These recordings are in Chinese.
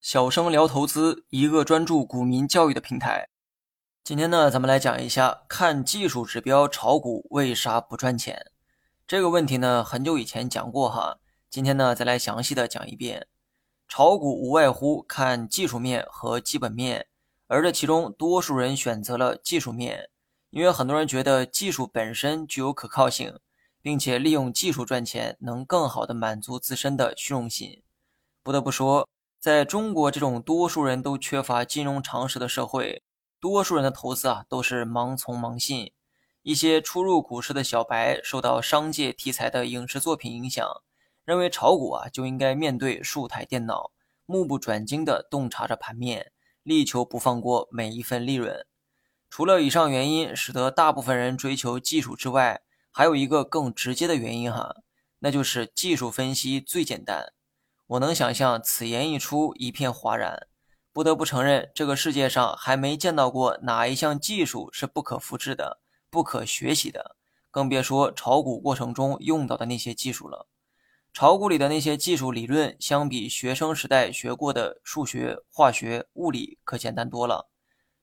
小生聊投资，一个专注股民教育的平台。今天呢，咱们来讲一下看技术指标炒股为啥不赚钱这个问题呢？很久以前讲过哈，今天呢再来详细的讲一遍。炒股无外乎看技术面和基本面，而这其中多数人选择了技术面，因为很多人觉得技术本身具有可靠性，并且利用技术赚钱能更好的满足自身的虚荣心。不得不说。在中国这种多数人都缺乏金融常识的社会，多数人的投资啊都是盲从盲信。一些初入股市的小白受到商界题材的影视作品影响，认为炒股啊就应该面对数台电脑，目不转睛地洞察着盘面，力求不放过每一份利润。除了以上原因使得大部分人追求技术之外，还有一个更直接的原因哈，那就是技术分析最简单。我能想象此言一出，一片哗然。不得不承认，这个世界上还没见到过哪一项技术是不可复制的、不可学习的，更别说炒股过程中用到的那些技术了。炒股里的那些技术理论，相比学生时代学过的数学、化学、物理，可简单多了。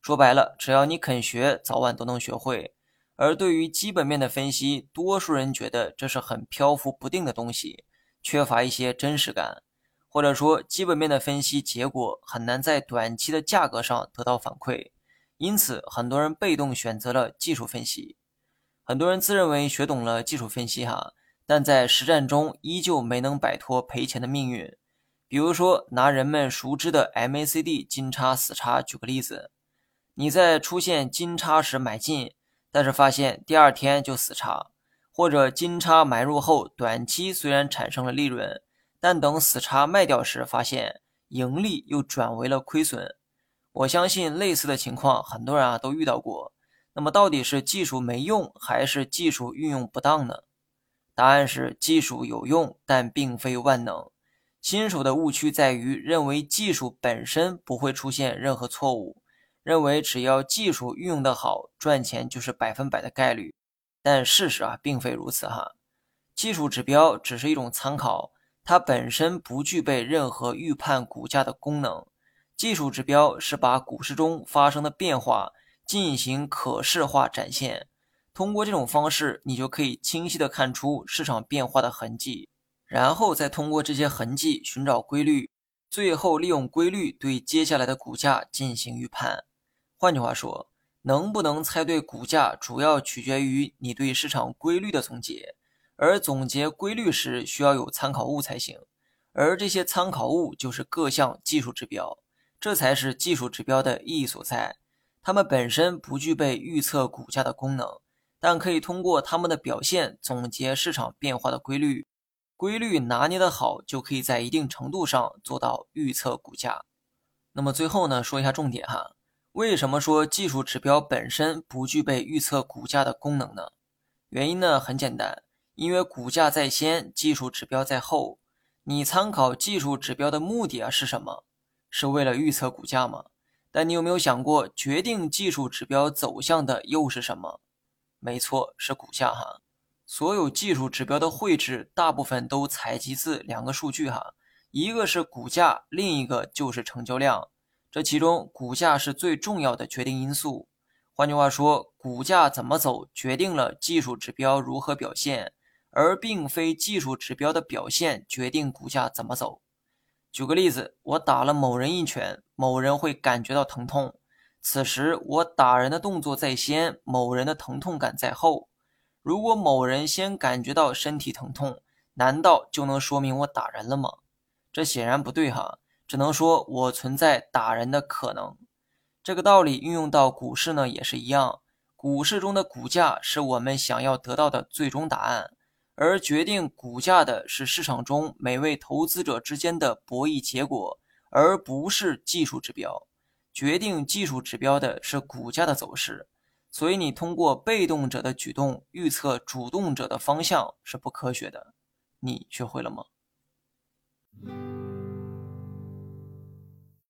说白了，只要你肯学，早晚都能学会。而对于基本面的分析，多数人觉得这是很漂浮不定的东西，缺乏一些真实感。或者说，基本面的分析结果很难在短期的价格上得到反馈，因此很多人被动选择了技术分析。很多人自认为学懂了技术分析，哈，但在实战中依旧没能摆脱赔钱的命运。比如说，拿人们熟知的 MACD 金叉死叉举个例子，你在出现金叉时买进，但是发现第二天就死叉，或者金叉买入后短期虽然产生了利润。但等死叉卖掉时，发现盈利又转为了亏损。我相信类似的情况，很多人啊都遇到过。那么到底是技术没用，还是技术运用不当呢？答案是技术有用，但并非万能。新手的误区在于认为技术本身不会出现任何错误，认为只要技术运用的好，赚钱就是百分百的概率。但事实啊，并非如此哈。技术指标只是一种参考。它本身不具备任何预判股价的功能，技术指标是把股市中发生的变化进行可视化展现。通过这种方式，你就可以清晰地看出市场变化的痕迹，然后再通过这些痕迹寻找规律，最后利用规律对接下来的股价进行预判。换句话说，能不能猜对股价，主要取决于你对市场规律的总结。而总结规律时需要有参考物才行，而这些参考物就是各项技术指标，这才是技术指标的意义所在。它们本身不具备预测股价的功能，但可以通过它们的表现总结市场变化的规律。规律拿捏的好，就可以在一定程度上做到预测股价。那么最后呢，说一下重点哈，为什么说技术指标本身不具备预测股价的功能呢？原因呢很简单。因为股价在先，技术指标在后。你参考技术指标的目的啊是什么？是为了预测股价吗？但你有没有想过，决定技术指标走向的又是什么？没错，是股价哈。所有技术指标的绘制，大部分都采集自两个数据哈，一个是股价，另一个就是成交量。这其中，股价是最重要的决定因素。换句话说，股价怎么走，决定了技术指标如何表现。而并非技术指标的表现决定股价怎么走。举个例子，我打了某人一拳，某人会感觉到疼痛。此时我打人的动作在先，某人的疼痛感在后。如果某人先感觉到身体疼痛，难道就能说明我打人了吗？这显然不对哈，只能说我存在打人的可能。这个道理运用到股市呢也是一样，股市中的股价是我们想要得到的最终答案。而决定股价的是市场中每位投资者之间的博弈结果，而不是技术指标。决定技术指标的是股价的走势，所以你通过被动者的举动预测主动者的方向是不科学的。你学会了吗？